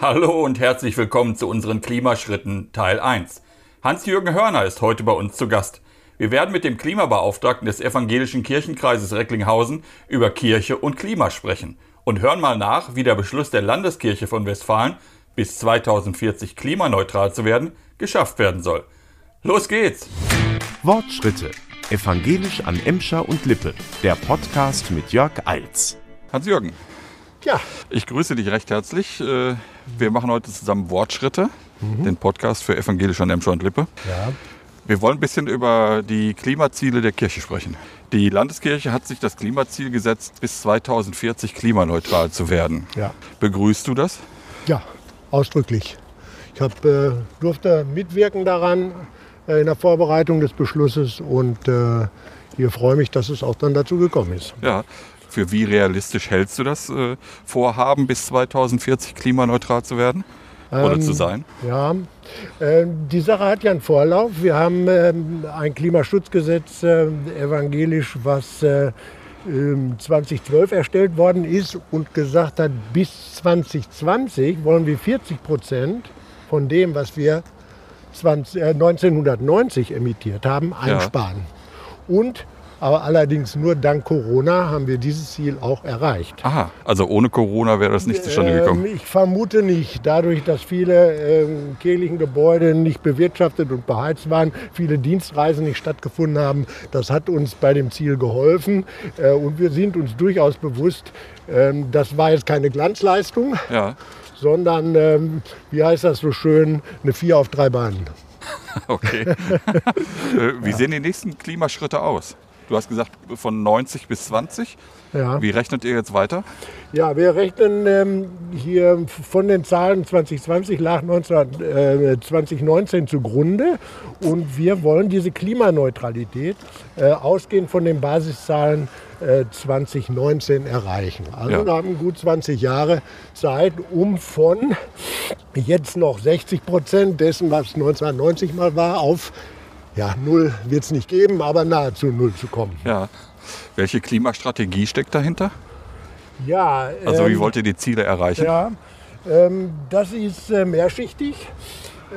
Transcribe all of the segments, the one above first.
Hallo und herzlich willkommen zu unseren Klimaschritten Teil 1. Hans-Jürgen Hörner ist heute bei uns zu Gast. Wir werden mit dem Klimabeauftragten des Evangelischen Kirchenkreises Recklinghausen über Kirche und Klima sprechen und hören mal nach, wie der Beschluss der Landeskirche von Westfalen, bis 2040 klimaneutral zu werden, geschafft werden soll. Los geht's! Wortschritte. Evangelisch an Emscher und Lippe. Der Podcast mit Jörg Eils. Hans-Jürgen, Ja, ich grüße dich recht herzlich. Äh, Wir machen heute zusammen Wortschritte, den Podcast für Evangelisch an Emscher und Lippe. ja, Wir wollen ein bisschen über die Klimaziele der Kirche sprechen. Die Landeskirche hat sich das Klimaziel gesetzt, bis 2040 klimaneutral zu werden. ja, Begrüßt du das? ja, ausdrücklich. Ich hab, äh, durfte mitwirken daran äh, in der Vorbereitung des Beschlusses und äh, hier freue mich, dass es auch dann dazu gekommen ist. Ja. Für wie realistisch hältst du das äh, Vorhaben, bis 2040 klimaneutral zu werden? Oder Ähm, zu sein? Ja, äh, die Sache hat ja einen Vorlauf. Wir haben ähm, ein Klimaschutzgesetz äh, evangelisch, was äh, ähm, 2012 erstellt worden ist und gesagt hat, bis 2020 wollen wir 40 Prozent von dem, was wir 20, äh, 1990 emittiert haben, einsparen. Und aber allerdings nur dank Corona haben wir dieses Ziel auch erreicht. Aha, also ohne Corona wäre das nicht zustande gekommen. Ähm, ich vermute nicht. Dadurch, dass viele ähm, kirchlichen Gebäude nicht bewirtschaftet und beheizt waren, viele Dienstreisen nicht stattgefunden haben, das hat uns bei dem Ziel geholfen. Äh, und wir sind uns durchaus bewusst, ähm, das war jetzt keine Glanzleistung, Ja, sondern, ähm, wie heißt das so schön, eine Vier auf drei Beinen. okay. Äh, Wie sehen die nächsten Klimaschritte aus? Du hast gesagt von 90 bis 20. Ja. Wie rechnet ihr jetzt weiter? Ja, wir rechnen ähm, hier von den Zahlen 2020 lag 19, äh, 2019 zugrunde und wir wollen diese Klimaneutralität äh, ausgehend von den Basiszahlen äh, 2019 erreichen. Also Ja. wir haben gut 20 Jahre Zeit, um von jetzt noch 60 Prozent dessen, was 1990 mal war, auf ja, null wird es nicht geben, aber nahezu null zu kommen. Ja. Welche Klimastrategie steckt dahinter? Ja, Also wie ähm, wollt ihr die Ziele erreichen? Ja, ähm, das ist äh, mehrschichtig.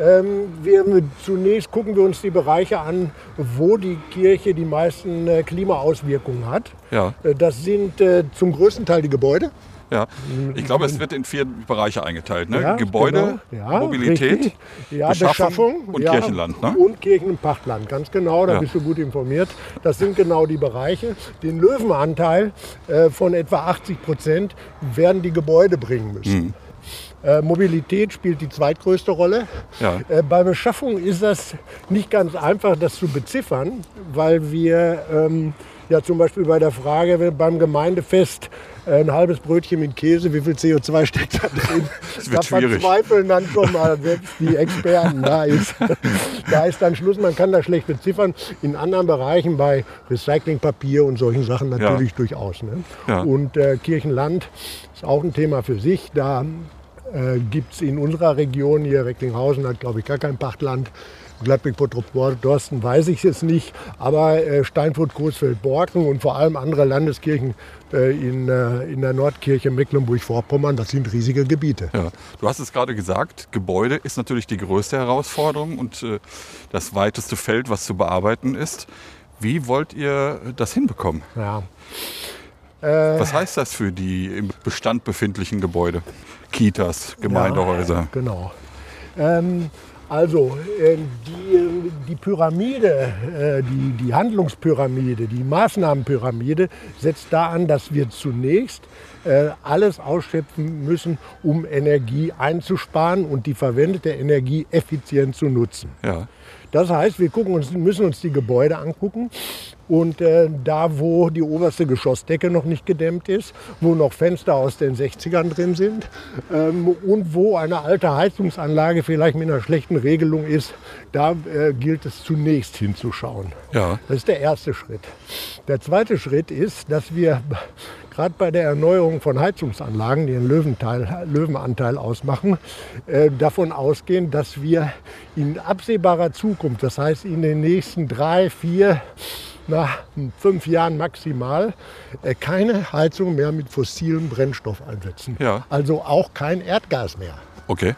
Ähm, wir, zunächst gucken wir uns die Bereiche an, wo die Kirche die meisten äh, Klimaauswirkungen hat. Ja. Äh, das sind äh, zum größten Teil die Gebäude. Ja. Ich glaube, es wird in vier Bereiche eingeteilt. Ne? Ja, Gebäude, genau. Ja, Mobilität, Beschaffung, und Kirchenland. Ne? Und Kirchen- und Pachtland, ganz genau, da bist du gut informiert. Das sind genau die Bereiche. Den Löwenanteil äh, von etwa 80 Prozent werden die Gebäude bringen müssen. Mhm. Äh, Mobilität spielt die zweitgrößte Rolle. Ja. Äh, bei Beschaffung ist das nicht ganz einfach, das zu beziffern, weil wir ähm, ja zum Beispiel bei der Frage beim Gemeindefest ein halbes Brötchen mit Käse, wie viel CO2 steckt da drin? Das wird da schwierig. verzweifeln dann schon mal selbst die Experten. Da ist, da ist dann Schluss, man kann das schlecht beziffern. In anderen Bereichen, bei Recyclingpapier und solchen Sachen natürlich durchaus. Ne? Ja. Und äh, Kirchenland ist auch ein Thema für sich. Da äh, gibt es in unserer Region hier, Recklinghausen hat glaube ich gar kein Pachtland. Gladbeck, Bottrop, Dorsten weiß ich jetzt nicht, aber äh, Steinfurt, Coesfeld, Borken und vor allem andere Landeskirchen äh, in, äh, in der Nordkirche Mecklenburg-Vorpommern, das sind riesige Gebiete. Ja. Du hast es gerade gesagt, Gebäude ist natürlich die größte Herausforderung und das weiteste Feld, was zu bearbeiten ist. Wie wollt ihr das hinbekommen? Ja. Was heißt das für die im Bestand befindlichen Gebäude? Kitas, Gemeindehäuser. Genau. Ähm, also äh, die, die Pyramide, äh, die, die Handlungspyramide, die Maßnahmenpyramide setzt da an, dass wir zunächst äh, alles ausschöpfen müssen, um Energie einzusparen und die verwendete Energie effizient zu nutzen. Ja. Das heißt, wir gucken uns, müssen uns die Gebäude angucken und äh, da, wo die oberste Geschossdecke noch nicht gedämmt ist, wo noch Fenster aus den 60ern drin sind ähm, und wo eine alte Heizungsanlage vielleicht mit einer schlechten Regelung ist, da äh, gilt es zunächst hinzuschauen. Ja. Das ist der erste Schritt. Der zweite Schritt ist, dass wir gerade bei der Erneuerung von Heizungsanlagen, die einen Löwenteil, Löwenanteil ausmachen, äh, davon ausgehen, dass wir in absehbarer Zukunft, das heißt in den nächsten drei, vier, nach fünf Jahren maximal, äh, keine Heizung mehr mit fossilem Brennstoff einsetzen. Ja. Also auch kein Erdgas mehr. Okay.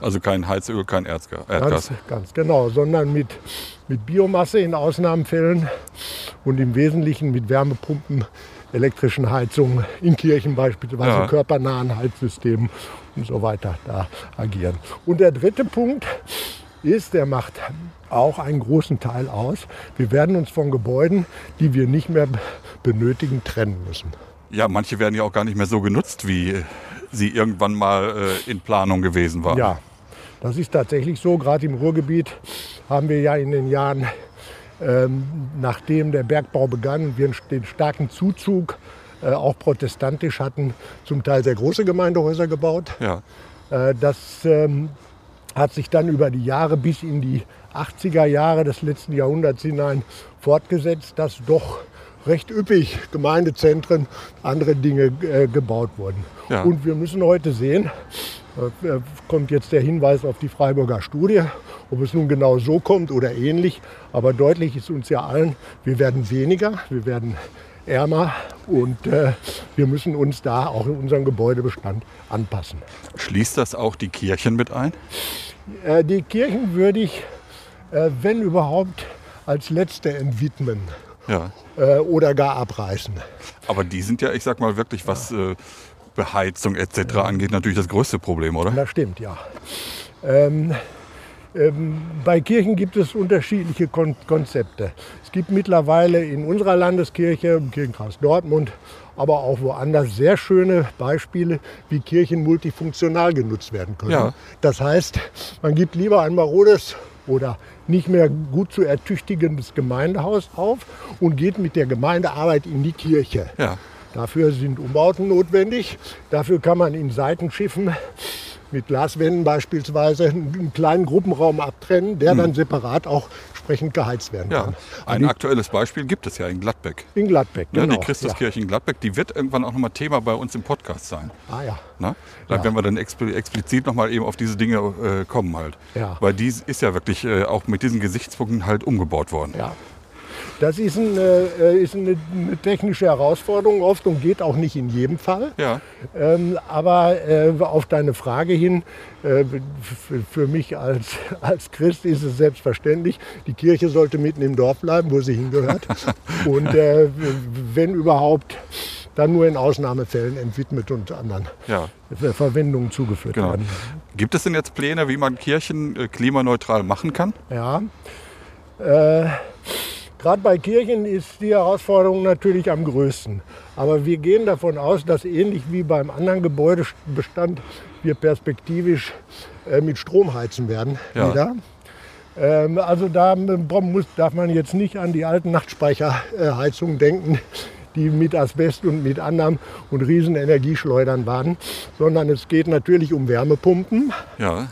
Also kein Heizöl, kein Erzgas. Ganz, ganz genau, sondern mit, mit Biomasse in Ausnahmefällen und im Wesentlichen mit Wärmepumpen, elektrischen Heizungen in Kirchen beispielsweise, Ja. körpernahen Heizsystemen und so weiter da agieren. Und der dritte Punkt ist, der macht auch einen großen Teil aus. Wir werden uns von Gebäuden, die wir nicht mehr benötigen, trennen müssen. Ja, manche werden ja auch gar nicht mehr so genutzt, wie sie irgendwann mal äh, in Planung gewesen waren. Ja, das ist tatsächlich so. Gerade im Ruhrgebiet haben wir ja in den Jahren, nachdem der Bergbau begann und wir den starken Zuzug äh, auch protestantisch hatten, zum Teil sehr große Gemeindehäuser gebaut. Ja. Äh, das ähm, hat sich dann über die Jahre bis in die 80er Jahre des letzten Jahrhunderts hinein fortgesetzt, dass doch recht üppig Gemeindezentren, andere Dinge äh, gebaut wurden. Ja. Und wir müssen heute sehen, kommt jetzt der Hinweis auf die Freiburger Studie, ob es nun genau so kommt oder ähnlich. Aber deutlich ist uns ja allen, wir werden weniger, wir werden ärmer und äh, wir müssen uns da auch in unserem Gebäudebestand anpassen. Schließt das auch die Kirchen mit ein? Äh, die Kirchen würde ich, äh, wenn überhaupt, als letzte entwidmen Ja. äh, oder gar abreißen. Aber die sind ja, ich sag mal, wirklich, was äh, Beheizung etc. angeht, natürlich das größte Problem, oder? Das stimmt, ja. Ähm, ähm, bei Kirchen gibt es unterschiedliche Kon Konzepte. Es gibt mittlerweile in unserer Landeskirche, im Kirchenkreis Dortmund, aber auch woanders sehr schöne Beispiele, wie Kirchen multifunktional genutzt werden können. Ja. Das heißt, man gibt lieber ein marodes oder nicht mehr gut zu ertüchtigendes Gemeindehaus auf und geht mit der Gemeindearbeit in die Kirche. Ja. Dafür sind Umbauten notwendig. Dafür kann man in Seitenschiffen mit Glaswänden beispielsweise einen kleinen Gruppenraum abtrennen, der dann separat auch entsprechend geheizt werden Hm. Ja. kann. Ein aktuelles Beispiel gibt es ja in Gladbeck. In Gladbeck, Ne, genau. die Christuskirche in Gladbeck, die wird irgendwann auch nochmal Thema bei uns im Podcast sein. Ja. Ah ja. Ne? Da Ja. werden wir dann expl explizit nochmal eben auf diese Dinge äh, kommen halt. Ja. Weil die ist ja wirklich äh, auch mit diesen Gesichtspunkten halt umgebaut worden. Ja. Das ist, ein, äh, ist eine, eine technische Herausforderung oft und geht auch nicht in jedem Fall. Ja. Ähm, aber äh, auf deine Frage hin, äh, für, mich als, als Christ ist es selbstverständlich, die Kirche sollte mitten im Dorf bleiben, wo sie hingehört. und äh, wenn überhaupt, dann nur in Ausnahmefällen entwidmet und anderen Ja. Ver- Verwendungen zugeführt Genau. werden. Gibt es denn jetzt Pläne, wie man Kirchen äh, klimaneutral machen kann? Ja. Äh, Gerade bei Kirchen ist die Herausforderung natürlich am größten. Aber wir gehen davon aus, dass ähnlich wie beim anderen Gebäudebestand wir perspektivisch äh, mit Strom heizen werden. Ja. Wieder. Ähm, also da muss, darf man jetzt nicht an die alten Nachtspeicherheizungen denken, die mit Asbest und mit anderem und riesen Energieschleudern waren, sondern es geht natürlich um Wärmepumpen. Ja.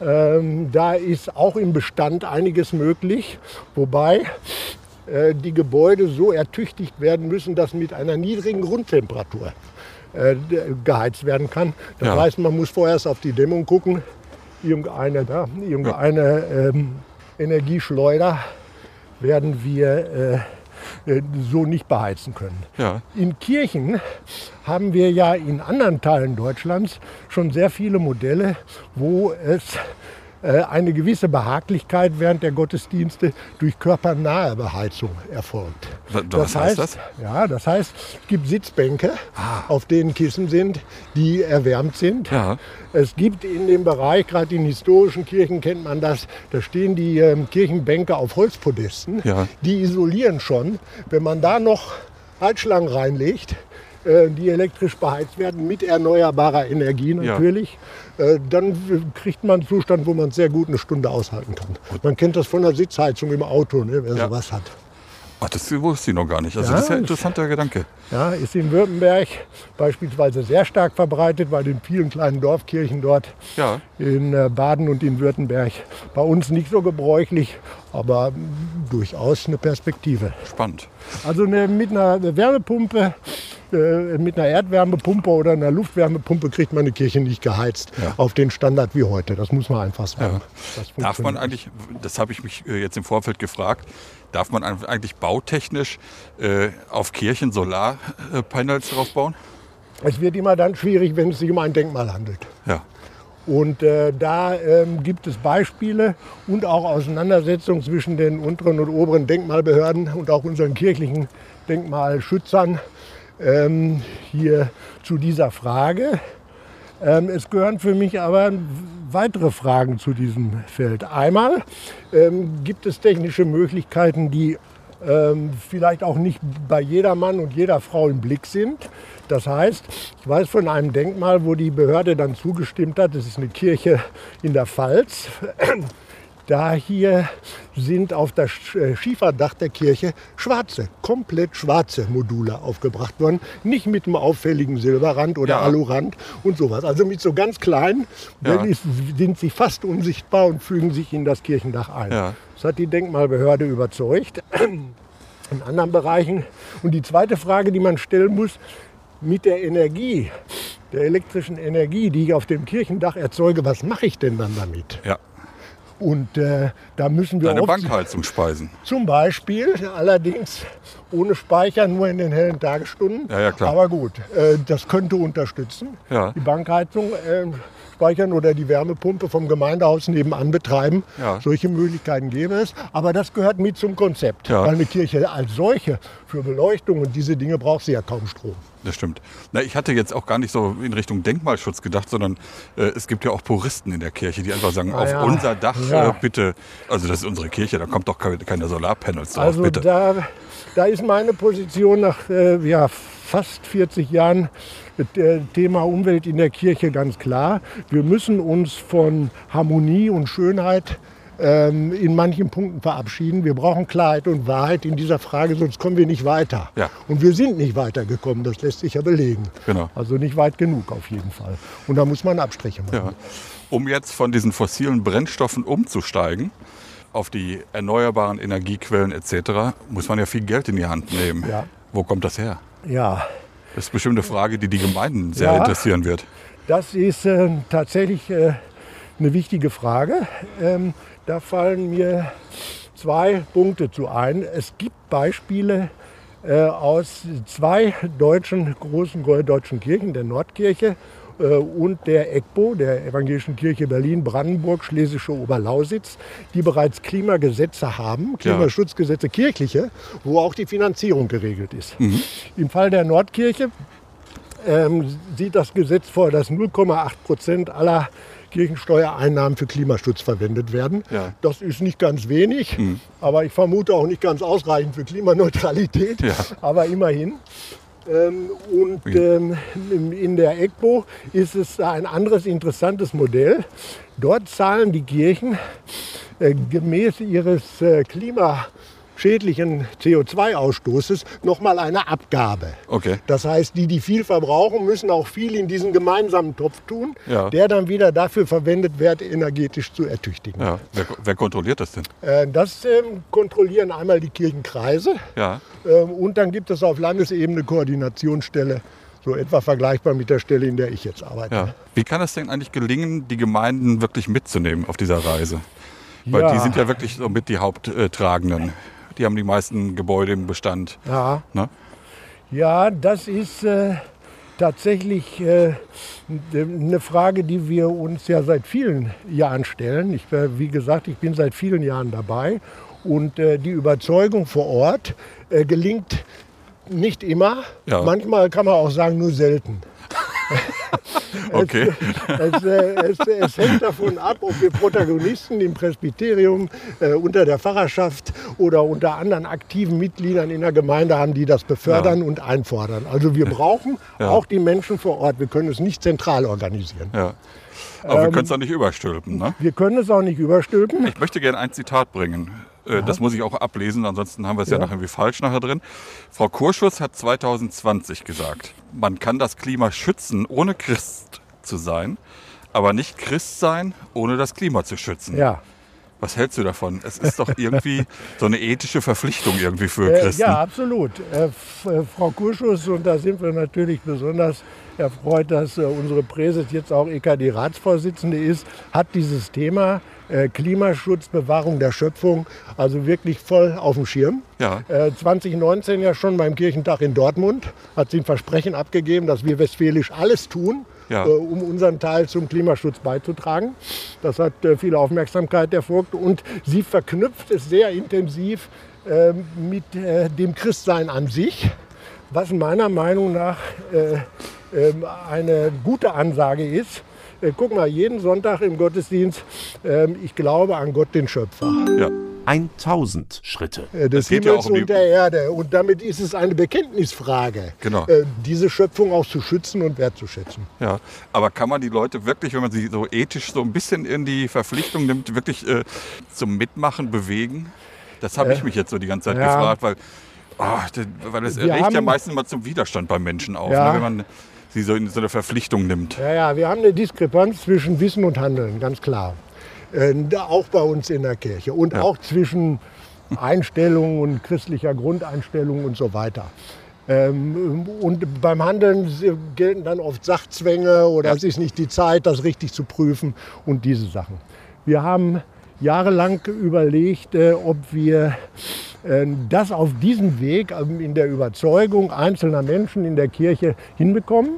Ähm, da ist auch im Bestand einiges möglich, wobei äh, die Gebäude so ertüchtigt werden müssen, dass mit einer niedrigen Grundtemperatur äh, geheizt werden kann. Das Ja. heißt, man muss vorher erst auf die Dämmung gucken. Irgendeine, da, irgendeine ähm, Energieschleuder werden wir äh, äh, so nicht beheizen können. Ja. In Kirchen haben wir ja in anderen Teilen Deutschlands schon sehr viele Modelle, wo es äh, eine gewisse Behaglichkeit während der Gottesdienste durch körpernahe Beheizung erfolgt. Wa- was heißt das? Ja, das heißt, es gibt Sitzbänke, auf denen Kissen sind, die erwärmt sind. Ja. Es gibt in dem Bereich, gerade in historischen Kirchen kennt man das, da stehen die ähm, Kirchenbänke auf Holzpodesten. Ja. Die isolieren schon. Wenn man da noch Heizschlangen reinlegt, äh, die elektrisch beheizt werden, mit erneuerbarer Energie natürlich, äh, dann kriegt man einen Zustand, wo man sehr gut eine Stunde aushalten kann. Man kennt das von der Sitzheizung im Auto, ne, wer Ja. sowas hat. Ach, das wusste ich noch gar nicht. Also Ja, das ist ja ein interessanter Gedanke. Ja, ist in Württemberg beispielsweise sehr stark verbreitet, bei den vielen kleinen Dorfkirchen dort Ja. in äh, Baden und in Württemberg. Bei uns nicht so gebräuchlich, aber durchaus eine Perspektive. Spannend. Also eine, mit einer Wärmepumpe, äh, mit einer Erdwärmepumpe oder einer Luftwärmepumpe kriegt man eine Kirche nicht geheizt Ja. auf den Standard wie heute. Das muss man einfach sagen. Ja. Darf man eigentlich, das habe ich mich äh, jetzt im Vorfeld gefragt, darf man eigentlich bautechnisch äh, auf Kirchen Solarpanels drauf bauen? Es wird immer dann schwierig, wenn es sich um ein Denkmal handelt. Ja. Und äh, da ähm, gibt es Beispiele und auch Auseinandersetzungen zwischen den unteren und oberen Denkmalbehörden und auch unseren kirchlichen Denkmalschützern ähm, hier zu dieser Frage. Ähm, es gehören für mich aber weitere Fragen zu diesem Feld. Einmal ähm, gibt es technische Möglichkeiten, die vielleicht auch nicht bei jeder Mann und jeder Frau im Blick sind. Das heißt, ich weiß von einem Denkmal, wo die Behörde dann zugestimmt hat, das ist eine Kirche in der Pfalz. Da hier sind auf das äh, Schieferdach der Kirche schwarze, komplett schwarze Module aufgebracht worden. Nicht mit einem auffälligen Silberrand oder Ja. Alurand und sowas. Also mit so ganz kleinen Ja. sind sie fast unsichtbar und fügen sich in das Kirchendach ein. Ja. Das hat die Denkmalbehörde überzeugt. In anderen Bereichen. Und die zweite Frage, die man stellen muss, mit der Energie, der elektrischen Energie, die ich auf dem Kirchendach erzeuge, was mache ich denn dann damit? Ja. Und äh, da müssen wir Deine oft- Bankheizung speisen. zum Beispiel, allerdings ohne Speicher, nur in den hellen Tagesstunden. Ja, ja, klar. Aber gut, äh, das könnte unterstützen. Ja. Die Bankheizung äh, speichern oder die Wärmepumpe vom Gemeindehaus nebenan betreiben. Ja. Solche Möglichkeiten gäbe es. Aber das gehört mit zum Konzept. Ja. Weil eine Kirche als solche für Beleuchtung und diese Dinge braucht sie ja kaum Strom. Das stimmt. Na, ich hatte jetzt auch gar nicht so in Richtung Denkmalschutz gedacht, sondern äh, es gibt ja auch Puristen in der Kirche, die einfach sagen, Ah, auf unser Dach Ja. äh, bitte, also das ist unsere Kirche, da kommt doch keine, Solarpanels drauf, Also bitte. da, da ist meine Position nach äh, ja, fast 40 Jahren Thema Umwelt in der Kirche ganz klar. Wir müssen uns von Harmonie und Schönheit ähm, in manchen Punkten verabschieden. Wir brauchen Klarheit und Wahrheit in dieser Frage, sonst kommen wir nicht weiter. Ja. Und wir sind nicht weitergekommen, das lässt sich ja belegen. Genau. Also nicht weit genug auf jeden Fall. Und da muss man Abstriche machen. Ja. Um jetzt von diesen fossilen Brennstoffen umzusteigen auf die erneuerbaren Energiequellen etc., muss man ja viel Geld in die Hand nehmen. Ja. Wo kommt das her? ja. Das ist bestimmt eine Frage, die die Gemeinden sehr Ja. interessieren wird. Das ist äh, tatsächlich äh, eine wichtige Frage. Ähm, da fallen mir zwei Punkte zu ein. Es gibt Beispiele äh, aus zwei deutschen großen deutschen Kirchen, der Nordkirche und der EGBO, der Evangelischen Kirche Berlin, Brandenburg, Schlesische Oberlausitz, die bereits Klimagesetze haben, Klimaschutzgesetze kirchliche, wo auch die Finanzierung geregelt ist. Im Fall der Nordkirche ähm, sieht das Gesetz vor, dass 0,8 Prozent aller Kirchensteuereinnahmen für Klimaschutz verwendet werden. Ja. Das ist nicht ganz wenig, aber ich vermute auch nicht ganz ausreichend für Klimaneutralität, Ja. aber immerhin. Ähm, und ähm, in- der EGBO ist es ein anderes interessantes Modell. Dort zahlen die Kirchen äh, gemäß ihres äh, klimaschädlichen CO2-Ausstoßes nochmal eine Abgabe. Okay. Das heißt, die, die viel verbrauchen, müssen auch viel in diesen gemeinsamen Topf tun, Ja. der dann wieder dafür verwendet wird, energetisch zu ertüchtigen. Ja. Wer, wer kontrolliert das denn? Äh, Das ähm, kontrollieren einmal die Kirchenkreise Ja. ähm, und dann gibt es auf Landesebene Koordinationsstelle, so etwa vergleichbar mit der Stelle, in der ich jetzt arbeite. Ja. Wie kann es denn eigentlich gelingen, die Gemeinden wirklich mitzunehmen auf dieser Reise? Weil Ja. die sind ja wirklich so mit die Haupttragenden. Die haben die meisten Gebäude im Bestand. Ja. Ne? Ja, das ist äh, tatsächlich äh, eine Frage, die wir uns ja seit vielen Jahren stellen. Ich, äh, wie gesagt, ich bin seit vielen Jahren dabei und äh, die Überzeugung vor Ort äh, gelingt nicht immer. Ja. Manchmal kann man auch sagen, nur selten. Okay. Es, äh, es, es hängt davon ab, ob wir Protagonisten im Presbyterium, äh, unter der Pfarrerschaft oder unter anderen aktiven Mitgliedern in der Gemeinde haben, die das befördern und einfordern. Also wir brauchen Ja. auch die Menschen vor Ort. Wir können es nicht zentral organisieren. Ja. Aber wir können es auch nicht überstülpen. Ne? Wir können es auch nicht überstülpen. Ich möchte gerne ein Zitat bringen. Äh, Das muss ich auch ablesen, ansonsten haben wir es ja, Ja. nachher irgendwie falsch nachher drin. Frau Kurschus hat 2020 gesagt, man kann das Klima schützen, ohne Christ zu sein, aber nicht Christ sein, ohne das Klima zu schützen. Ja. Was hältst du davon? Es ist doch irgendwie so eine ethische Verpflichtung irgendwie für Äh, Christen. ja, absolut. Äh, äh, Frau Kurschus, und da sind wir natürlich besonders erfreut, dass unsere Präses jetzt auch EKD-Ratsvorsitzende ist, hat dieses Thema Klimaschutz, Bewahrung der Schöpfung also wirklich voll auf dem Schirm. Ja. Äh, 2019 ja schon beim Kirchentag in Dortmund hat sie ein Versprechen abgegeben, dass wir westfälisch alles tun, Ja. äh, um unseren Teil zum Klimaschutz beizutragen. Das hat äh, viel Aufmerksamkeit erfolgt und sie verknüpft es sehr intensiv ähm, mit äh, dem Christsein an sich, was meiner Meinung nach äh, ähm, eine gute Ansage ist. Äh, guck mal, jeden Sonntag im Gottesdienst, ähm, ich glaube an Gott, den Schöpfer. Ja. 1000 Schritte. äh, des Es geht ja Himmels auch um die- und der Erde. Und damit ist es eine Bekenntnisfrage, Genau. äh, diese Schöpfung auch zu schützen und wertzuschätzen. Ja, aber kann man die Leute wirklich, wenn man sie so ethisch so ein bisschen in die Verpflichtung nimmt, wirklich äh, zum Mitmachen bewegen? Das habe ich mich jetzt so die ganze Zeit Äh, ja. gefragt, weil, das- weil es regt ja meistens mal zum Widerstand bei Menschen auf, Ja. ne, wenn man sie so in so eine Verpflichtung nimmt. Ja, ja, wir haben eine Diskrepanz zwischen Wissen und Handeln, ganz klar. Äh, auch bei uns in der Kirche und Ja. auch zwischen Einstellung und christlicher Grundeinstellung und so weiter. Ähm, und beim Handeln gelten dann oft Sachzwänge oder Ja. es ist nicht die Zeit, das richtig zu prüfen und diese Sachen. Wir haben jahrelang überlegt, äh, ob wir äh, das auf diesem Weg ähm, in der Überzeugung einzelner Menschen in der Kirche hinbekommen.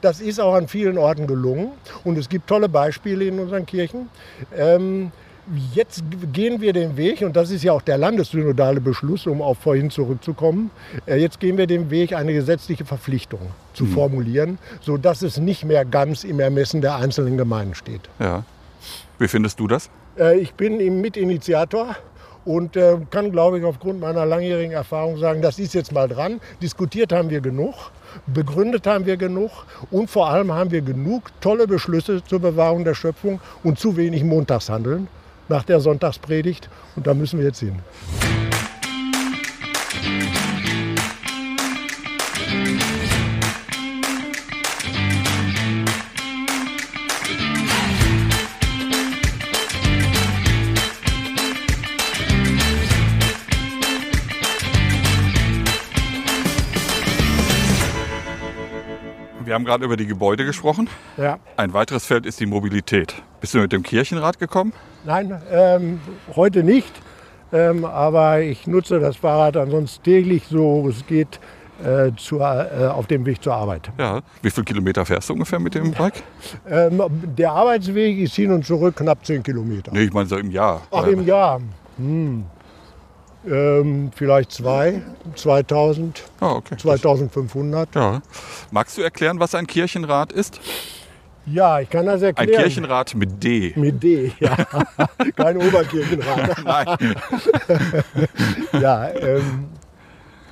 Das ist auch an vielen Orten gelungen und es gibt tolle Beispiele in unseren Kirchen. Ähm, jetzt gehen wir den Weg, und das ist ja auch der landessynodale Beschluss, um auf vorhin zurückzukommen, äh, jetzt gehen wir den Weg, eine gesetzliche Verpflichtung zu formulieren, sodass es nicht mehr ganz im Ermessen der einzelnen Gemeinden steht. Ja. Wie findest du das? Äh, Ich bin im Mitinitiator und äh, kann, glaube ich, aufgrund meiner langjährigen Erfahrung sagen, das ist jetzt mal dran. Diskutiert haben wir genug, begründet haben wir genug und vor allem haben wir genug tolle Beschlüsse zur Bewahrung der Schöpfung und zu wenig Montagshandeln nach der Sonntagspredigt. Und da müssen wir jetzt hin. Wir haben gerade über die Gebäude gesprochen. Ja. Ein weiteres Feld ist die Mobilität. Bist du mit dem Kirchenrat gekommen? Nein, ähm, heute nicht. Ähm, aber ich nutze das Fahrrad ansonsten täglich, so es geht, äh, zur, äh, auf dem Weg zur Arbeit. Ja. Wie viele Kilometer fährst du ungefähr mit dem Bike? Ähm, der Arbeitsweg ist hin und zurück knapp 10 Kilometer. Nee, ich meine so im Jahr. Ach, im Jahr. Hm. Ähm, vielleicht zwei, 2000, Ah, okay. 2500. Ja. Magst du erklären, was ein Kirchenrat ist? Ja, ich kann das Ein erklären. Kirchenrat mit D. Mit D, ja. Kein Oberkirchenrat. Nein. Ja, ähm,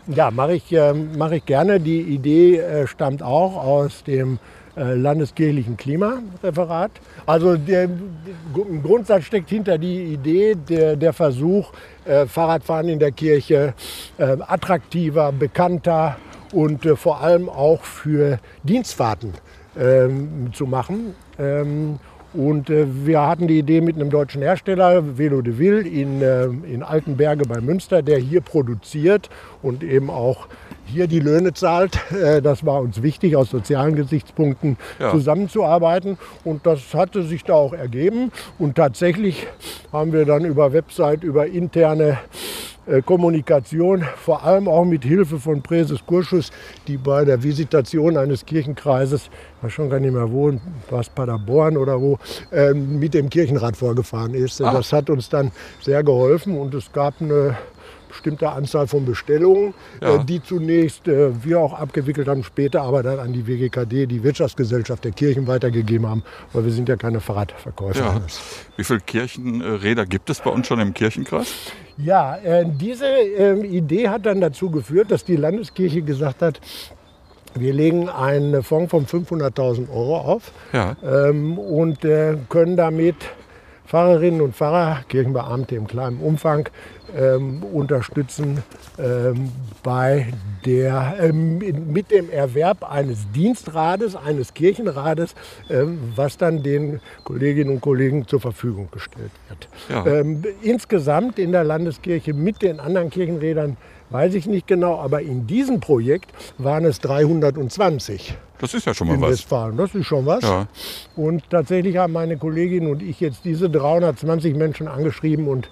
ja mache ich, ähm, mach ich gerne. Die Idee äh, stammt auch aus dem äh, landeskirchlichen Klimareferat. Also der, im Grundsatz steckt hinter die Idee der, der Versuch, äh, Fahrradfahren in der Kirche äh, attraktiver, bekannter und vor allem auch für Dienstfahrten ähm, zu machen. Ähm, und wir hatten die Idee mit einem deutschen Hersteller, Velo de Ville, in, in Altenberge bei Münster, der hier produziert und eben auch hier die Löhne zahlt. Äh, das war uns wichtig, aus sozialen Gesichtspunkten Ja. zusammenzuarbeiten. Und das hatte sich da auch ergeben. Und tatsächlich haben wir dann über Website, über interne äh, Kommunikation, vor allem auch mit Hilfe von Präses Kurschus, die bei der Visitation eines Kirchenkreises, ich weiß schon gar nicht mehr wo, war es Paderborn oder wo, ähm, mit dem Kirchenrat vorgefahren ist. Ah. Das hat uns dann sehr geholfen und es gab eine bestimmte Anzahl von Bestellungen, Ja. äh, die zunächst äh, wir auch abgewickelt haben, später aber dann an die WGKD, die Wirtschaftsgesellschaft der Kirchen, weitergegeben haben, weil wir sind ja keine Fahrradverkäufer. Ja. Wie viele Kirchenräder gibt es bei uns schon im Kirchenkreis? Ja, äh, diese ähm, Idee hat dann dazu geführt, dass die Landeskirche gesagt hat, wir legen einen Fonds von 500.000 Euro auf Ja. ähm, und äh, können damit Pfarrerinnen und Pfarrer, Kirchenbeamte im kleinen Umfang, ähm, unterstützen ähm, bei der, ähm, mit dem Erwerb eines Dienstrades, eines Kirchenrades, ähm, was dann den Kolleginnen und Kollegen zur Verfügung gestellt wird. Ja. Ähm, insgesamt in der Landeskirche mit den anderen Kirchenrädern weiß ich nicht genau, aber in diesem Projekt waren es 320 Das ist ja schon mal in was. Westfalen. Das ist schon was. Ja. Und tatsächlich haben meine Kollegin und ich jetzt diese 320 Menschen angeschrieben und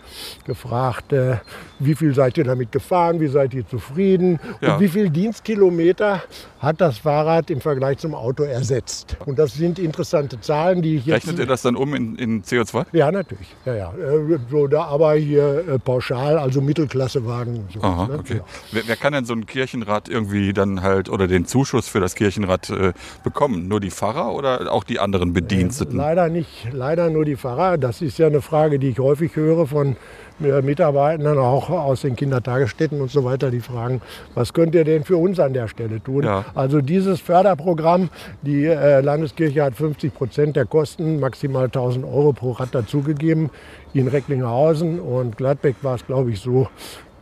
gefragt, äh, wie viel seid ihr damit gefahren, wie seid ihr zufrieden Ja. und wie viel Dienstkilometer hat das Fahrrad im Vergleich zum Auto ersetzt. Und das sind interessante Zahlen, die ich jetzt... Rechnet ihr das dann um in, in CO2? Ja, natürlich. Ja, ja. Äh, So, da aber hier äh, pauschal, also Mittelklassewagen. und So, Aha, ne? okay. Ja. Wer, wer kann denn so ein Kirchenrad irgendwie dann halt oder den Zuschuss für das Kirchenrad äh, bekommen? Nur die Pfarrer oder auch die anderen Bediensteten? Leider nicht, leider nur die Pfarrer. Das ist ja eine Frage, die ich häufig höre von äh, Mitarbeitern, auch aus den Kindertagesstätten und so weiter, die fragen, was könnt ihr denn für uns an der Stelle tun? Ja. Also dieses Förderprogramm, die äh, Landeskirche hat 50 Prozent der Kosten, maximal 1000 Euro pro Rad dazugegeben. In Recklinghausen und Gladbeck war es, glaube ich, so,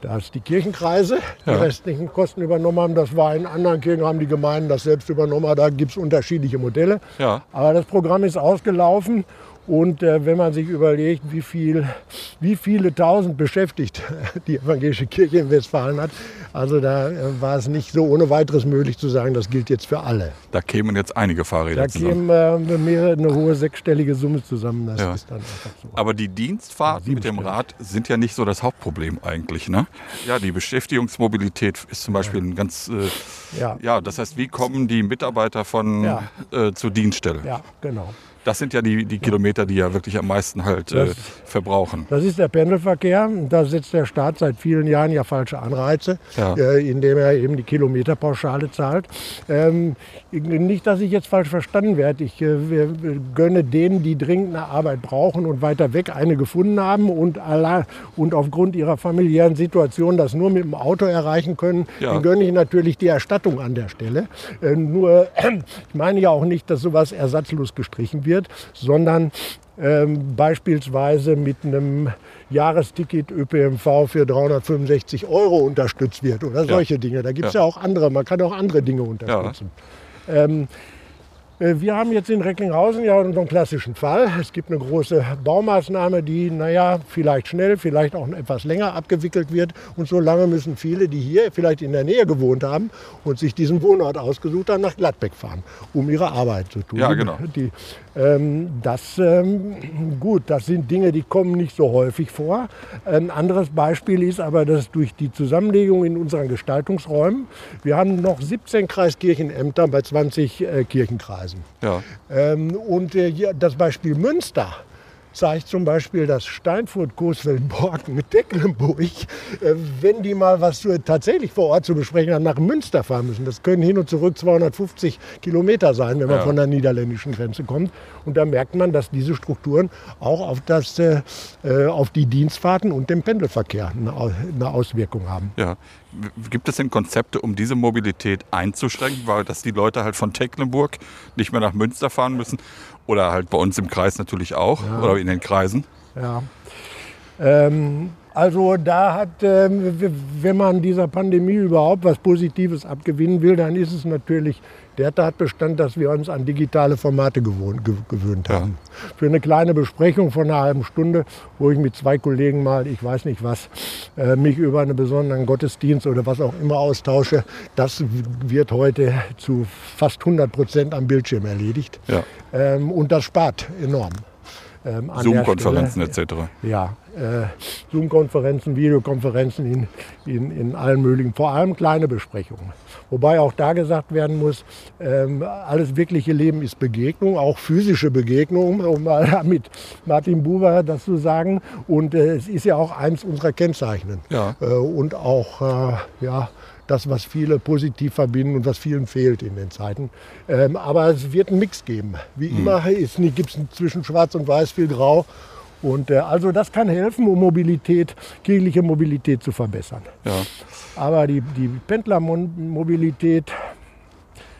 dass die Kirchenkreise die Ja. restlichen Kosten übernommen haben. Das war in anderen Kirchen, haben die Gemeinden das selbst übernommen. Da gibt es unterschiedliche Modelle. Ja. Aber das Programm ist ausgelaufen. Und äh, wenn man sich überlegt, wie, viel, wie viele tausend beschäftigt die evangelische Kirche in Westfalen hat, also da äh, war es nicht so ohne weiteres möglich zu sagen, das gilt jetzt für alle. Da kämen jetzt einige Fahrräder Da zusammen. käme äh, mehrere, eine hohe sechsstellige Summe zusammen. Das Ja. ist dann einfach so. Aber die Dienstfahrten mit dem Rad sind ja nicht so das Hauptproblem eigentlich. Ne? Ja, die Beschäftigungsmobilität ist zum Beispiel ein ganz. Äh, Ja. ja, das heißt, wie kommen die Mitarbeiter von Ja. äh, zur Dienststelle? Ja, genau. Das sind ja die, die Kilometer, die ja wirklich am meisten halt äh, Das- verbrauchen. Das ist der Pendelverkehr. Da setzt der Staat seit vielen Jahren ja falsche Anreize, Ja. äh, indem er eben die Kilometerpauschale zahlt. Ähm, nicht, dass ich jetzt falsch verstanden werde. Ich äh, gönne denen, die dringend eine Arbeit brauchen und weiter weg eine gefunden haben und, allein, und aufgrund ihrer familiären Situation das nur mit dem Auto erreichen können, Ja. den gönne ich natürlich die Erstattung an der Stelle. Äh, nur, ich meine ja auch nicht, dass sowas ersatzlos gestrichen wird, sondern ähm, beispielsweise mit einem Jahresticket ÖPNV für 365 Euro unterstützt wird oder solche Dinge. Da gibt es Ja. ja. auch andere, man kann auch andere Dinge unterstützen. Ähm, äh, wir haben jetzt in Recklinghausen ja unseren klassischen Fall. Es gibt eine große Baumaßnahme, die, naja, vielleicht schnell, vielleicht auch etwas länger abgewickelt wird. Und so lange müssen viele, die hier vielleicht in der Nähe gewohnt haben und sich diesen Wohnort ausgesucht haben, nach Gladbeck fahren, um ihre Arbeit zu tun. Ja, genau. Die, ähm, das, ähm, gut, das sind Dinge, die kommen nicht so häufig vor. Ein anderes Beispiel ist aber, dass durch die Zusammenlegung in unseren Gestaltungsräumen, wir haben noch 17 Kreiskirchenämter bei 20 äh, Kirchenkreisen. Ja. Ähm, und äh, das Beispiel Münster zeigt zum Beispiel, dass Steinfurt, Coesfeld, Borken mit Tecklenburg, äh, wenn die mal was tatsächlich vor Ort zu besprechen haben, nach Münster fahren müssen. Das können hin und zurück 250 Kilometer sein, wenn man Ja. von der niederländischen Grenze kommt. Und da merkt man, dass diese Strukturen auch auf, das, äh, äh, auf die Dienstfahrten und den Pendelverkehr eine, Au- eine Auswirkung haben. Ja. Gibt es denn Konzepte, um diese Mobilität einzuschränken, weil dass die Leute halt von Tecklenburg nicht mehr nach Münster fahren müssen oder halt bei uns im Kreis natürlich auch oder in den Kreisen? Ja. Ähm, also da hat, w- wenn man dieser Pandemie überhaupt was Positives abgewinnen will, dann ist es natürlich der Tatbestand, dass wir uns an digitale Formate gewohnt, ge gewöhnt Ja. haben. Für eine kleine Besprechung von einer halben Stunde, wo ich mit zwei Kollegen mal, ich weiß nicht was, äh, mich über einen besonderen Gottesdienst oder was auch immer austausche, das wird heute zu fast 100 Prozent am Bildschirm erledigt. Ja. Ähm, und das spart enorm. Ähm, Zoom-Konferenzen etc. Ja, äh, Zoom-Konferenzen, Videokonferenzen in, in, in allen möglichen, vor allem kleine Besprechungen. Wobei auch da gesagt werden muss, ähm, alles wirkliche Leben ist Begegnung, auch physische Begegnung, um mal mit Martin Buber das zu sagen. Und äh, es ist ja auch eins unserer Kennzeichen. Ja. Äh, und auch äh, ja, das, was viele positiv verbinden und was vielen fehlt in den Zeiten. Ähm, aber es wird einen Mix geben. Wie immer gibt es zwischen Schwarz und Weiß viel Grau. Und äh, also das kann helfen, um Mobilität, kirchliche Mobilität zu verbessern. Ja. Aber die, die Pendlermobilität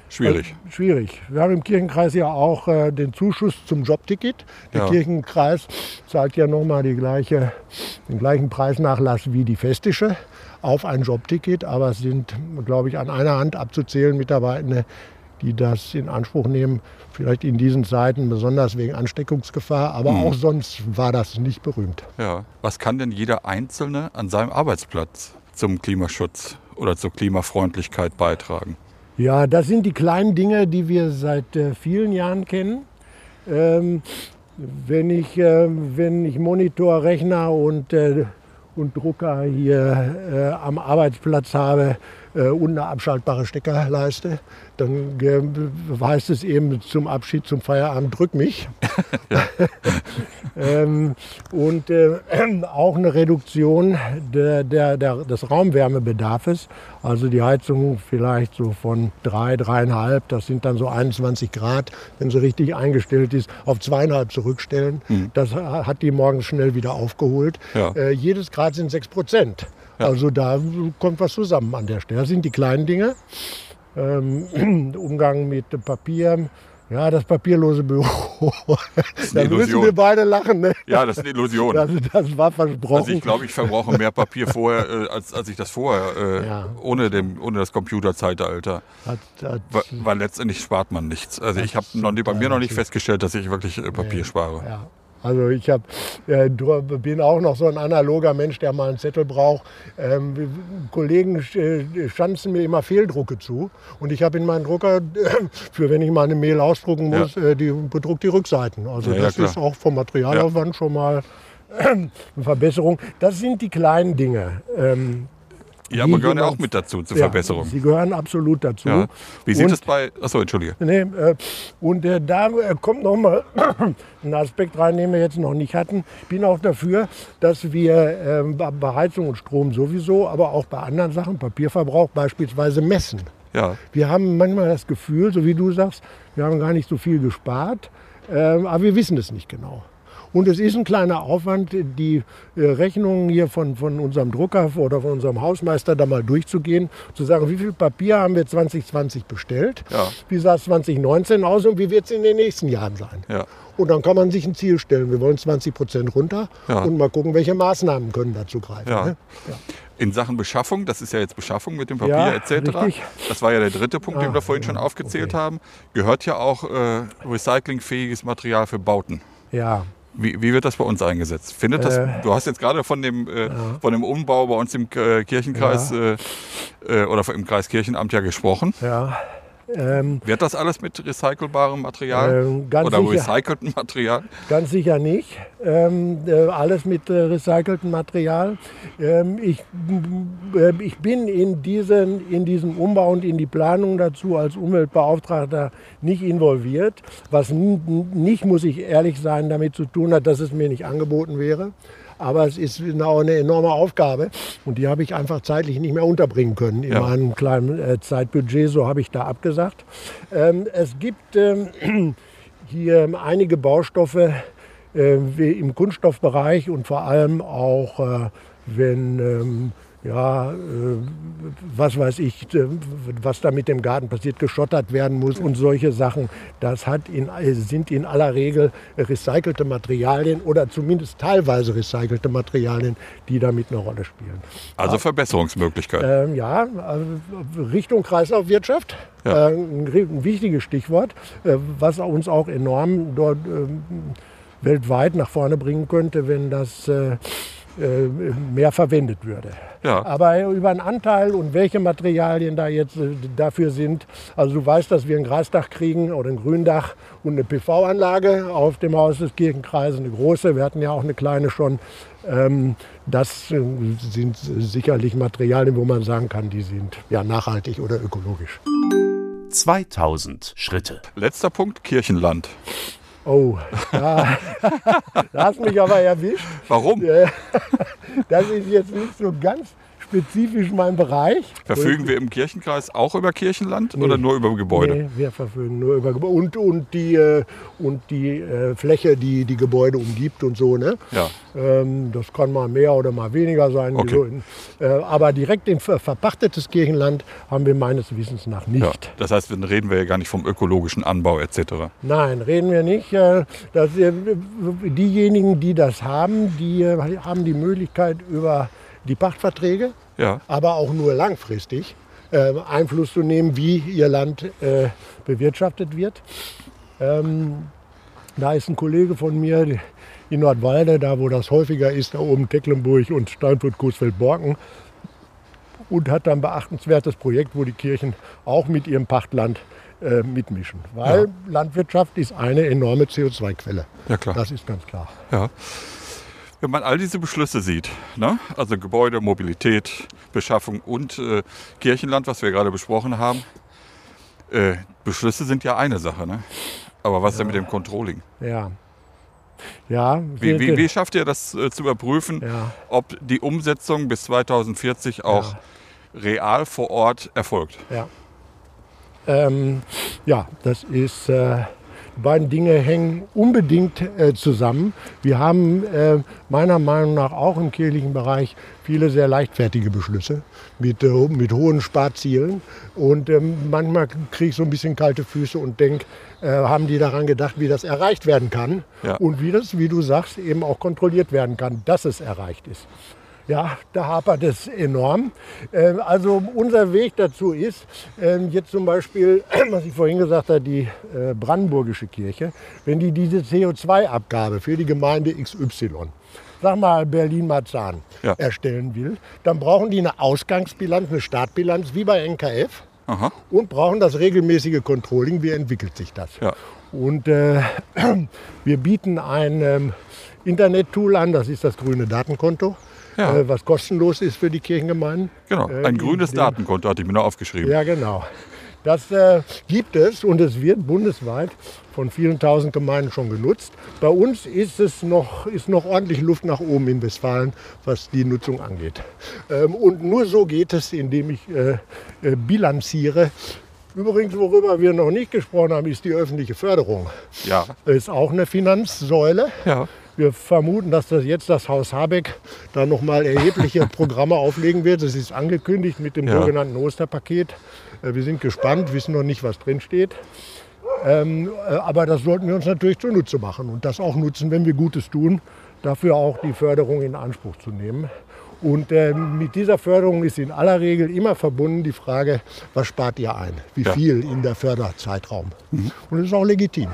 Schwierig. äh, schwierig. Wir haben im Kirchenkreis ja auch äh, den Zuschuss zum Jobticket. Der Ja. Kirchenkreis zahlt ja nochmal die gleiche, den gleichen Preisnachlass wie die Festische auf ein Jobticket. Aber es sind, glaube ich, an einer Hand abzuzählen Mitarbeitende, die das in Anspruch nehmen. Vielleicht in diesen Zeiten, besonders wegen Ansteckungsgefahr. Aber Mhm. auch sonst war das nicht berühmt. Ja. Was kann denn jeder Einzelne an seinem Arbeitsplatz zum Klimaschutz oder zur Klimafreundlichkeit beitragen? Ja, das sind die kleinen Dinge, die wir seit äh, vielen Jahren kennen. Ähm, wenn, ich, äh, wenn ich Monitor, Rechner und, äh, und Drucker hier äh, am Arbeitsplatz habe äh, und eine abschaltbare Steckerleiste, dann heißt es eben zum Abschied, zum Feierabend, drück mich. ähm, und äh, auch eine Reduktion der, der, der, des Raumwärmebedarfs. Also die Heizung vielleicht so von drei, dreieinhalb, das sind dann so 21 Grad, wenn sie richtig eingestellt ist, auf zweieinhalb zurückstellen. Mhm. Das hat die morgens schnell wieder aufgeholt. Ja. Äh, jedes Grad sind sechs Prozent. Ja. Also da kommt was zusammen an der Stelle. Das sind die kleinen Dinge ähm, Umgang mit Papier. Ja, das papierlose Büro. da müssen wir beide lachen. Ne? Ja, das ist eine Illusion. Das, das war versprochen. Also ich glaube, ich verbrauche mehr Papier vorher, äh, als, als ich das vorher, äh, ja. ohne, dem, ohne das Computerzeitalter. Hat, hat, weil, weil, letztendlich spart man nichts. Also ich habe bei mir noch nicht festgestellt, dass ich wirklich äh, Papier nee. spare. Ja. Also ich hab, äh, bin auch noch so ein analoger Mensch, der mal einen Zettel braucht. Ähm, Kollegen äh, schanzen mir immer Fehldrucke zu und ich habe in meinen Drucker, äh, für wenn ich mal eine Mail ausdrucken muss, ja. äh, die bedruckt die Rückseiten. Also ja, das ja, ist auch vom Materialaufwand schon mal eine Verbesserung. Das sind die kleinen Dinge. Ähm, ja, aber gehören ja auch mit dazu zur ja, Verbesserung. Sie gehören absolut dazu. Ja. Wie sieht es bei. Achso, entschuldige. Nee, äh, und äh, da kommt noch mal ein Aspekt rein, den wir jetzt noch nicht hatten. Ich bin auch dafür, dass wir äh, bei Heizung und Strom sowieso, aber auch bei anderen Sachen, Papierverbrauch beispielsweise messen. Ja. Wir haben manchmal das Gefühl, so wie du sagst, wir haben gar nicht so viel gespart, ähm, aber wir wissen es nicht genau. Und es ist ein kleiner Aufwand, die äh, Rechnungen hier von, von unserem Drucker oder von unserem Hausmeister da mal durchzugehen, zu sagen, wie viel Papier haben wir 2020 bestellt, ja. wie sah es 2019 aus und wie wird es in den nächsten Jahren sein. Ja. Und dann kann man sich ein Ziel stellen. Wir wollen 20 Prozent runter ja. und mal gucken, welche Maßnahmen können dazu greifen. Ja. Ne? Ja. In Sachen Beschaffung, das ist ja jetzt Beschaffung mit dem Papier etc. Richtig. Das war ja der dritte Punkt, den wir vorhin schon aufgezählt okay. haben. Gehört ja auch äh, recyclingfähiges Material für Bauten. Ja. Wie, wie, wird das bei uns eingesetzt? Findet das, äh, du hast jetzt gerade von dem, äh, ja. von dem Umbau bei uns im äh, Kirchenkreis ja. Äh, äh, oder im Kreis Kirchenamt ja gesprochen. Ja. Ähm, Wird das alles mit recycelbarem Material ähm, oder sicher, recyceltem Material? Ganz sicher nicht. Ähm, äh, alles mit äh, recyceltem Material. Ähm, ich, äh, ich bin in, diesen, in diesem Umbau und in die Planung dazu als Umweltbeauftragter nicht involviert, was nicht, muss ich ehrlich sein, damit zu tun hat, dass es mir nicht angeboten wäre. Aber es ist auch eine enorme Aufgabe und die habe ich einfach zeitlich nicht mehr unterbringen können in ja. meinem kleinen äh, Zeitbudget. So habe ich da abgesagt. Ähm, es gibt ähm, hier einige Baustoffe äh, im Kunststoffbereich und vor allem auch, äh, wenn ähm, ja, äh, was weiß ich, äh, was da mit dem Garten passiert, geschottert werden muss und solche Sachen. Das hat in, sind in aller Regel recycelte Materialien oder zumindest teilweise recycelte Materialien, die damit eine Rolle spielen. Also Verbesserungsmöglichkeiten. Äh, ja, äh, Richtung Kreislaufwirtschaft. Ja. Äh, ein, wichtiges Stichwort, äh, was uns auch enorm dort ähm, weltweit nach vorne bringen könnte, wenn das äh, mehr verwendet würde. Ja. Aber über einen Anteil und welche Materialien da jetzt äh, dafür sind, also du weißt, dass wir ein Grasdach kriegen oder ein Gründach und eine PV-Anlage auf dem Haus des Kirchenkreises, eine große, wir hatten ja auch eine kleine schon. Ähm, das äh, sind sicherlich Materialien, wo man sagen kann, die sind ja nachhaltig oder ökologisch. 2000 Schritte. Letzter Punkt, Kirchenland. Oh, da, da hast mich aber erwischt. Warum? Das ist jetzt nicht so ganz spezifisch mein Bereich. Verfügen wir im Kirchenkreis auch über Kirchenland nee, oder nur über Gebäude? Nee, wir verfügen nur über Gebäude und, und die, äh, und die äh, Fläche, die die Gebäude umgibt und so. Ne? Ja. Ähm, das kann mal mehr oder mal weniger sein. Okay. Äh, aber direkt in verpachtetes Kirchenland haben wir meines Wissens nach nicht. Ja, das heißt, dann reden wir ja gar nicht vom ökologischen Anbau etc. Nein, reden wir nicht. Das, diejenigen, die das haben, die haben die Möglichkeit über die Pachtverträge, ja. aber auch nur langfristig äh, Einfluss zu nehmen, wie ihr Land äh, bewirtschaftet wird. Ähm, da ist ein Kollege von mir in Nordwalde, da wo das häufiger ist, da oben Tecklenburg und Steinfurt, Coesfeld, Borken. und hat dann ein beachtenswertes Projekt, wo die Kirchen auch mit ihrem Pachtland äh, mitmischen. Weil Ja. Landwirtschaft ist eine enorme CO2-Quelle. Ja, klar. Das ist ganz klar. Ja. Wenn man all diese Beschlüsse sieht, ne? also Gebäude, Mobilität, Beschaffung und äh, Kirchenland, was wir gerade besprochen haben, äh, Beschlüsse sind ja eine Sache. Ne? Aber was ist denn mit dem Controlling? Ja. Ja, Wie, wie, wie schafft ihr das äh, zu überprüfen, Ja. ob die Umsetzung bis 2040 auch real vor Ort erfolgt? Ja. Ähm, ja, das ist, äh, die beiden Dinge hängen unbedingt äh, zusammen. Wir haben äh, meiner Meinung nach auch im kirchlichen Bereich viele sehr leichtfertige Beschlüsse mit, äh, mit hohen Sparzielen. Und ähm, manchmal kriege ich so ein bisschen kalte Füße und denke, äh, haben die daran gedacht, wie das erreicht werden kann Ja. und wie das, wie du sagst, eben auch kontrolliert werden kann, dass es erreicht ist. Ja, da hapert es enorm. Ähm, Also unser Weg dazu ist, ähm, jetzt zum Beispiel, was ich vorhin gesagt habe, die äh, Brandenburgische Kirche, wenn die diese CO2-Abgabe für die Gemeinde XY, sag mal Berlin-Marzahn, Ja. erstellen will, dann brauchen die eine Ausgangsbilanz, eine Startbilanz wie bei NKF Aha. und brauchen das regelmäßige Controlling. Wie entwickelt sich das? Ja. Und äh, wir bieten ein ähm, Internet-Tool an, das ist das grüne Datenkonto, Ja. äh, was kostenlos ist für die Kirchengemeinden. Genau, Äh, ein die- grünes Datenkonto hatte ich mir noch aufgeschrieben. Ja, genau. Das äh, gibt es und es wird bundesweit von vielen tausend Gemeinden schon genutzt. Bei uns ist es noch, ist noch ordentlich Luft nach oben in Westfalen, was die Nutzung angeht. Ähm, und nur so geht es, indem ich äh, äh, bilanziere. Übrigens, worüber wir noch nicht gesprochen haben, ist die öffentliche Förderung. Ja. Ist auch eine Finanzsäule. Ja. Wir vermuten, dass das jetzt das Haus Habeck da nochmal erhebliche Programme auflegen wird. Es ist angekündigt mit dem Ja. sogenannten Osterpaket. Äh, Wir sind gespannt, wissen noch nicht, was drin steht. Ähm, äh, aber das sollten wir uns natürlich zunutze machen und das auch nutzen, wenn wir Gutes tun, dafür auch die Förderung in Anspruch zu nehmen. Und ähm, mit dieser Förderung ist in aller Regel immer verbunden die Frage, was spart ihr ein? Wie viel in der Förderzeitraum? Und das ist auch legitim.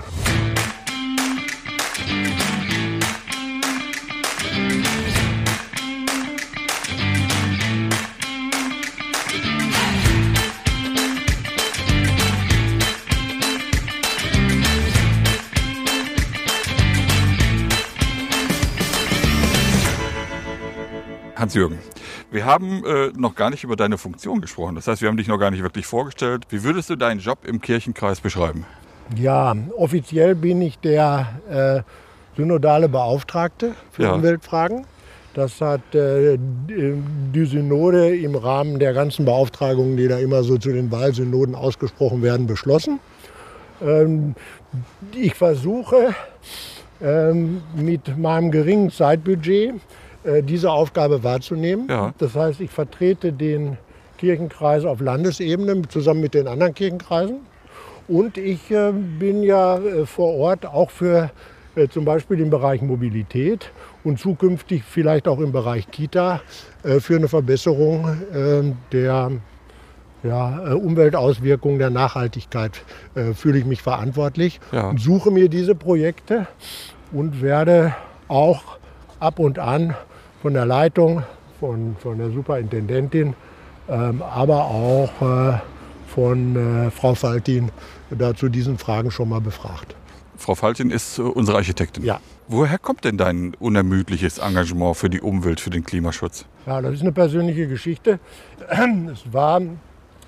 Hans-Jürgen, wir haben äh, noch gar nicht über deine Funktion gesprochen. Das heißt, wir haben dich noch gar nicht wirklich vorgestellt. Wie würdest du deinen Job im Kirchenkreis beschreiben? Ja, offiziell bin ich der äh, synodale Beauftragte für Ja. Umweltfragen. Das hat äh, die Synode im Rahmen der ganzen Beauftragungen, die da immer so zu den Wahlsynoden ausgesprochen werden, beschlossen. Ähm, ich versuche ähm, mit meinem geringen Zeitbudget diese Aufgabe wahrzunehmen. Ja. Das heißt, ich vertrete den Kirchenkreis auf Landesebene zusammen mit den anderen Kirchenkreisen. Und ich äh, bin ja äh, vor Ort auch für äh, zum Beispiel den Bereich Mobilität und zukünftig vielleicht auch im Bereich Kita äh, für eine Verbesserung äh, der ja, äh, Umweltauswirkungen, der Nachhaltigkeit äh, fühle ich mich verantwortlich Ja. und suche mir diese Projekte und werde auch ab und an von der Leitung, von, von der Superintendentin, ähm, aber auch äh, von äh, Frau Faltin da zu diesen Fragen schon mal befragt. Frau Faltin ist äh, unsere Architektin. Ja. Woher kommt denn dein unermüdliches Engagement für die Umwelt, für den Klimaschutz? Ja, das ist eine persönliche Geschichte. Es war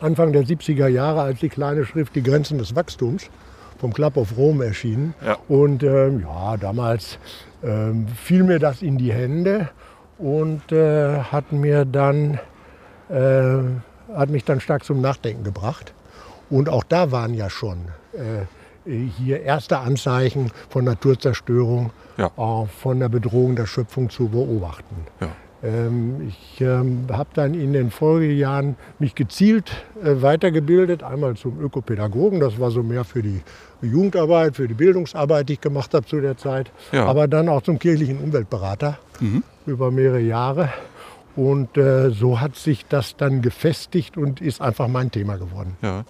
Anfang der 70er Jahre, als die kleine Schrift Die Grenzen des Wachstums vom Club of Rome erschien. Ja. Und ähm, ja, damals ähm, fiel mir das in die Hände und äh, hat mir dann äh, hat mich dann stark zum Nachdenken gebracht. Und auch da waren ja schon äh, hier erste Anzeichen von Naturzerstörung, Ja. von der Bedrohung der Schöpfung zu beobachten. Ja. Ähm, ich ähm, habe dann in den Folgejahren mich gezielt äh, weitergebildet, einmal zum Ökopädagogen, das war so mehr für die Jugendarbeit, für die Bildungsarbeit, die ich gemacht habe zu der Zeit, Ja. aber dann auch zum kirchlichen Umweltberater über mehrere Jahre. Und äh, so hat sich das dann gefestigt und ist einfach mein Thema geworden. Ja.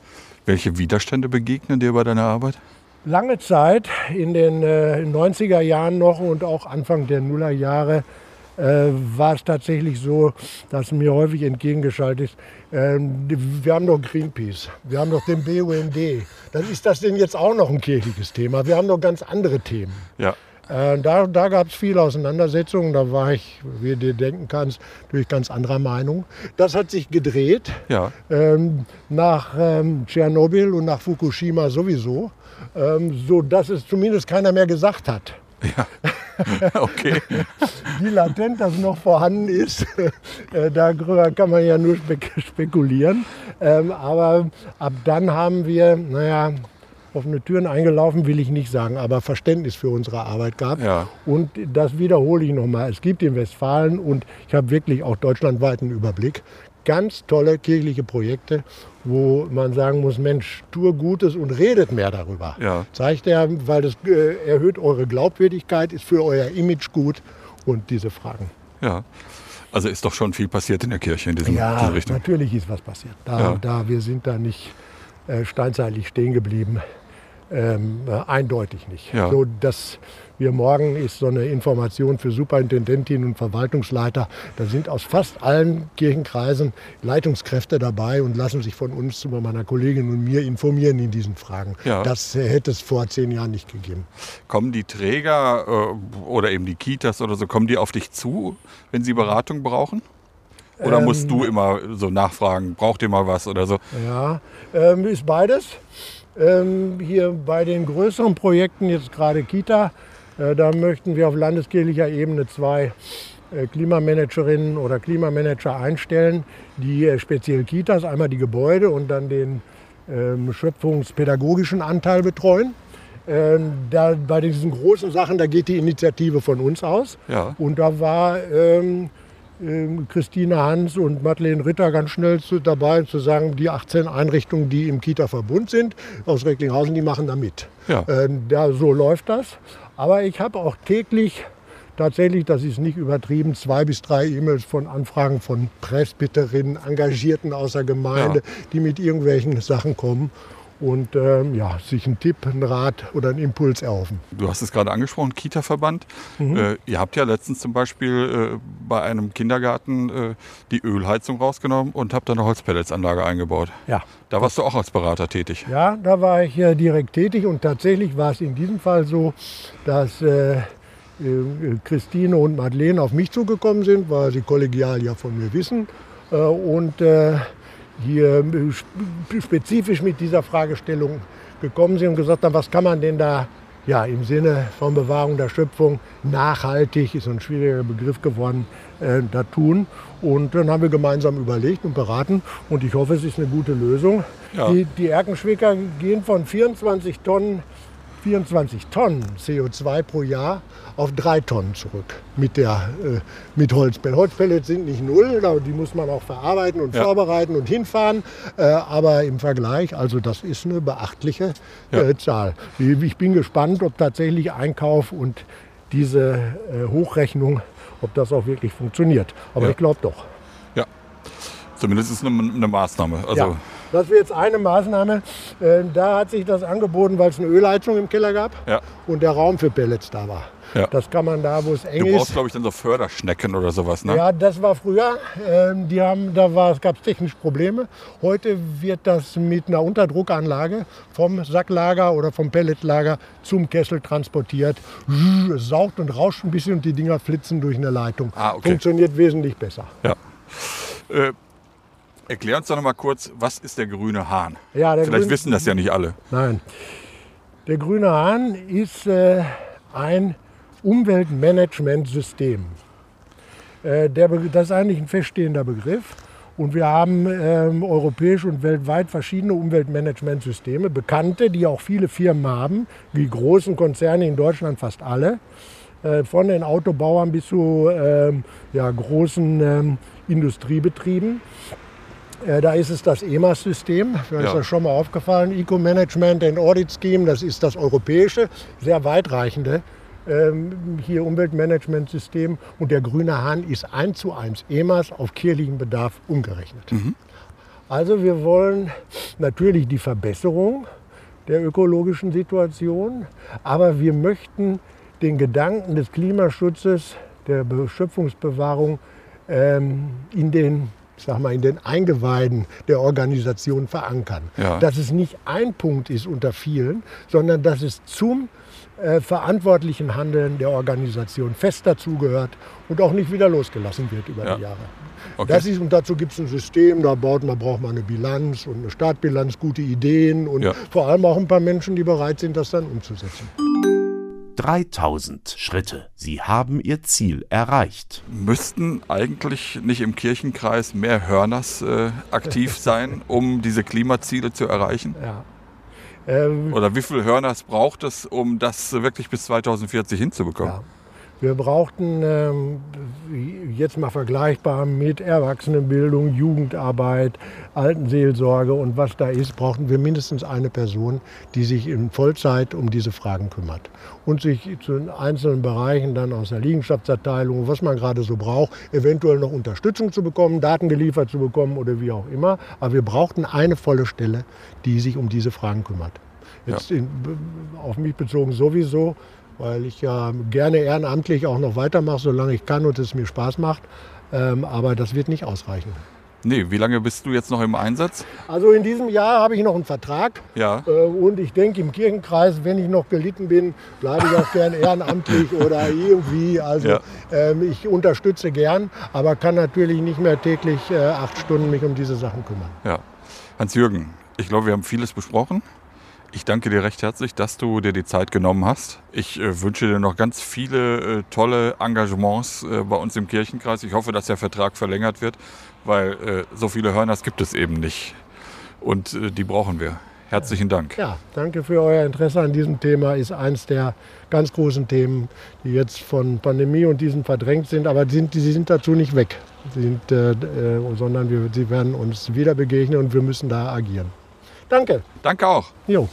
Welche Widerstände begegnen dir bei deiner Arbeit? Lange Zeit, in den äh, 90er Jahren noch und auch Anfang der Nullerjahre, äh, war es tatsächlich so, dass mir häufig entgegengeschaltet ist, äh, wir haben doch Greenpeace, wir haben doch den BUND. Dann ist das denn jetzt auch noch ein kirchliches Thema. Wir haben doch ganz andere Themen. Ja. Äh, da da gab es viele Auseinandersetzungen. Da war ich, wie du denken kannst, durch ganz anderer Meinung. Das hat sich gedreht. Ja. Ähm, nach ähm, Tschernobyl und nach Fukushima sowieso. Ähm, so dass es zumindest keiner mehr gesagt hat. Ja. Okay. Wie latent das noch vorhanden ist, äh, darüber kann man ja nur spek spekulieren. Ähm, aber ab dann haben wir, naja, offene Türen eingelaufen, will ich nicht sagen, aber Verständnis für unsere Arbeit gehabt. Ja. Und das wiederhole ich nochmal. Es gibt in Westfalen und ich habe wirklich auch deutschlandweiten Überblick, ganz tolle kirchliche Projekte, wo man sagen muss, Mensch, tue Gutes und redet mehr darüber. Ja. Zeigt er, weil das äh, erhöht eure Glaubwürdigkeit, ist für euer Image gut und diese Fragen. Ja. Also ist doch schon viel passiert in der Kirche in diesem, Ja, diese Richtung. natürlich ist was passiert. Da, Ja. da wir sind da nicht äh, steinzeitlich stehen geblieben. Ähm, äh, eindeutig nicht. Ja. So, dass wir morgen ist so eine Information für Superintendentinnen und Verwaltungsleiter. Da sind aus fast allen Kirchenkreisen Leitungskräfte dabei und lassen sich von uns, über meiner Kollegin und mir informieren in diesen Fragen. Ja. Das hätte es vor zehn Jahren nicht gegeben. Kommen die Träger äh, oder eben die Kitas oder so, kommen die auf dich zu, wenn sie Beratung brauchen? Oder musst Ähm. du immer so nachfragen, braucht ihr mal was oder so? Ja, ähm, ist beides. Ähm, hier bei den größeren Projekten, jetzt gerade Kita, da möchten wir auf landeskirchlicher Ebene zwei äh, Klimamanagerinnen oder Klimamanager einstellen, die äh, speziell Kitas, einmal die Gebäude und dann den ähm, schöpfungspädagogischen Anteil betreuen. Ähm, da, bei diesen großen Sachen, da geht die Initiative von uns aus. Ja. Und da war ähm, ähm, Christine Hans und Madeleine Ritter ganz schnell zu, dabei zu sagen, die 18 Einrichtungen, die im Kita-Verbund sind, aus Recklinghausen, die machen da mit. Ja. Ähm, da, so läuft das. Aber ich habe auch täglich tatsächlich, das ist nicht übertrieben, zwei bis drei E-Mails von Anfragen von Presbyterinnen, Engagierten aus der Gemeinde, Ja. die mit irgendwelchen Sachen kommen und ähm, ja, sich einen Tipp, einen Rat oder einen Impuls erhoffen. Du hast es gerade angesprochen, Kita-Verband. Mhm. Äh, ihr habt ja letztens zum Beispiel äh, bei einem Kindergarten äh, die Ölheizung rausgenommen und habt da eine Holzpelletsanlage eingebaut. Ja. Da warst du auch als Berater tätig. Ja, da war ich äh, direkt tätig und tatsächlich war es in diesem Fall so, dass äh, äh, Christine und Madeleine auf mich zugekommen sind, weil sie kollegial ja von mir wissen äh, und hier äh, sp- spezifisch mit dieser Fragestellung gekommen sind und gesagt haben, was kann man denn da ja, im Sinne von Bewahrung der Schöpfung nachhaltig, ist ein schwieriger Begriff geworden, äh, da tun. Und dann haben wir gemeinsam überlegt und beraten und ich hoffe, es ist eine gute Lösung. Ja. Die, die Erkenschwicker gehen von 24 Tonnen, 24 Tonnen CO2 pro Jahr auf drei Tonnen zurück mit, der, äh, mit Holzpellets. Holzpellets sind nicht null, die muss man auch verarbeiten und Ja. vorbereiten und hinfahren. Äh, aber im Vergleich, also das ist eine beachtliche Ja. äh, Zahl. Ich bin gespannt, ob tatsächlich Einkauf und diese äh, Hochrechnung, ob das auch wirklich funktioniert. Aber Ja. ich glaube doch. Ja. Zumindest ist es eine, eine Maßnahme. Also. Das wäre jetzt eine Maßnahme. Äh, da hat sich das angeboten, weil es eine Ölheizung im Keller gab Ja. und der Raum für Pellets da war. Ja. Das kann man da, wo es eng du brauchst, ist. glaube ich, dann so Förderschnecken oder sowas, ne? Ja, das war früher. Ähm, die haben, da gab es technische Probleme. Heute wird das mit einer Unterdruckanlage vom Sacklager oder vom Pelletlager zum Kessel transportiert. Es saugt und rauscht ein bisschen und die Dinger flitzen durch eine Leitung. Ah, okay. Funktioniert wesentlich besser. Ja. Äh, erklär uns doch noch mal kurz, was ist der grüne Hahn? Ja, der Vielleicht grün- wissen das ja nicht alle. Nein. Der grüne Hahn ist äh, ein Umweltmanagementsystem. Äh, der, das ist eigentlich ein feststehender Begriff. Und wir haben ähm, europäisch und weltweit verschiedene Umweltmanagementsysteme, bekannte, die auch viele Firmen haben, wie großen Konzerne in Deutschland fast alle, äh, von den Autobauern bis zu ähm, ja, großen ähm, Industriebetrieben. Äh, Da ist es das EMAS-System, mir Ja. ist das schon mal aufgefallen, Eco-Management and Audit Scheme, das ist das europäische, sehr weitreichende ähm, hier Umweltmanagementsystem und der grüne Hahn ist eins zu eins EMAS auf kirchlichen Bedarf umgerechnet. Also wir wollen natürlich die Verbesserung der ökologischen Situation, aber wir möchten den Gedanken des Klimaschutzes, der Schöpfungsbewahrung ähm, in den sag mal, in den Eingeweiden der Organisation verankern. Ja. Dass es nicht ein Punkt ist unter vielen, sondern dass es zum äh, verantwortlichen Handeln der Organisation fest dazugehört und auch nicht wieder losgelassen wird über ja. die Jahre. Okay. Das ist, und dazu gibt es ein System, da baut man, braucht man eine Bilanz und eine Startbilanz, gute Ideen und ja. vor allem auch ein paar Menschen, die bereit sind, das dann umzusetzen. 3000 Schritte. Sie haben ihr Ziel erreicht. Müssten eigentlich nicht im Kirchenkreis mehr Hörners äh, aktiv sein, um diese Klimaziele zu erreichen? Ja. Ähm, Oder wie viel Hörners braucht es, um das wirklich bis 2040 hinzubekommen? Ja. Wir brauchten ähm, jetzt mal vergleichbar mit Erwachsenenbildung, Jugendarbeit, Altenseelsorge und was da ist, brauchten wir mindestens eine Person, die sich in Vollzeit um diese Fragen kümmert und sich zu den einzelnen Bereichen dann aus der Liegenschaftsabteilung, was man gerade so braucht, eventuell noch Unterstützung zu bekommen, Daten geliefert zu bekommen oder wie auch immer. Aber wir brauchten eine volle Stelle, die sich um diese Fragen kümmert. Jetzt ja. in, auf mich bezogen sowieso, weil ich ja gerne ehrenamtlich auch noch weitermache, solange ich kann und es mir Spaß macht. Ähm, aber das wird nicht ausreichen. Nee, wie lange bist du jetzt noch im Einsatz? Also in diesem Jahr habe ich noch einen Vertrag. Ja. Äh, und ich denke im Kirchenkreis, wenn ich noch gelitten bin, bleibe ich auch gern ehrenamtlich oder irgendwie. Also ja. ähm, ich unterstütze gern, aber kann natürlich nicht mehr täglich äh, acht Stunden mich um diese Sachen kümmern. Ja. Hans-Jürgen, ich glaube, wir haben vieles besprochen. Ich danke dir recht herzlich, dass du dir die Zeit genommen hast. Ich äh, wünsche dir noch ganz viele äh, tolle Engagements äh, bei uns im Kirchenkreis. Ich hoffe, dass der Vertrag verlängert wird, weil so viele Hörners gibt es eben nicht. Und die brauchen wir. Herzlichen Dank. Ja, danke für euer Interesse an diesem Thema. Ist eines der ganz großen Themen, die jetzt von Pandemie und diesen verdrängt sind, aber sind, sie sind dazu nicht weg, sind, äh, sondern wir, sie werden uns wieder begegnen und wir müssen da agieren. Danke. Danke auch. Jo.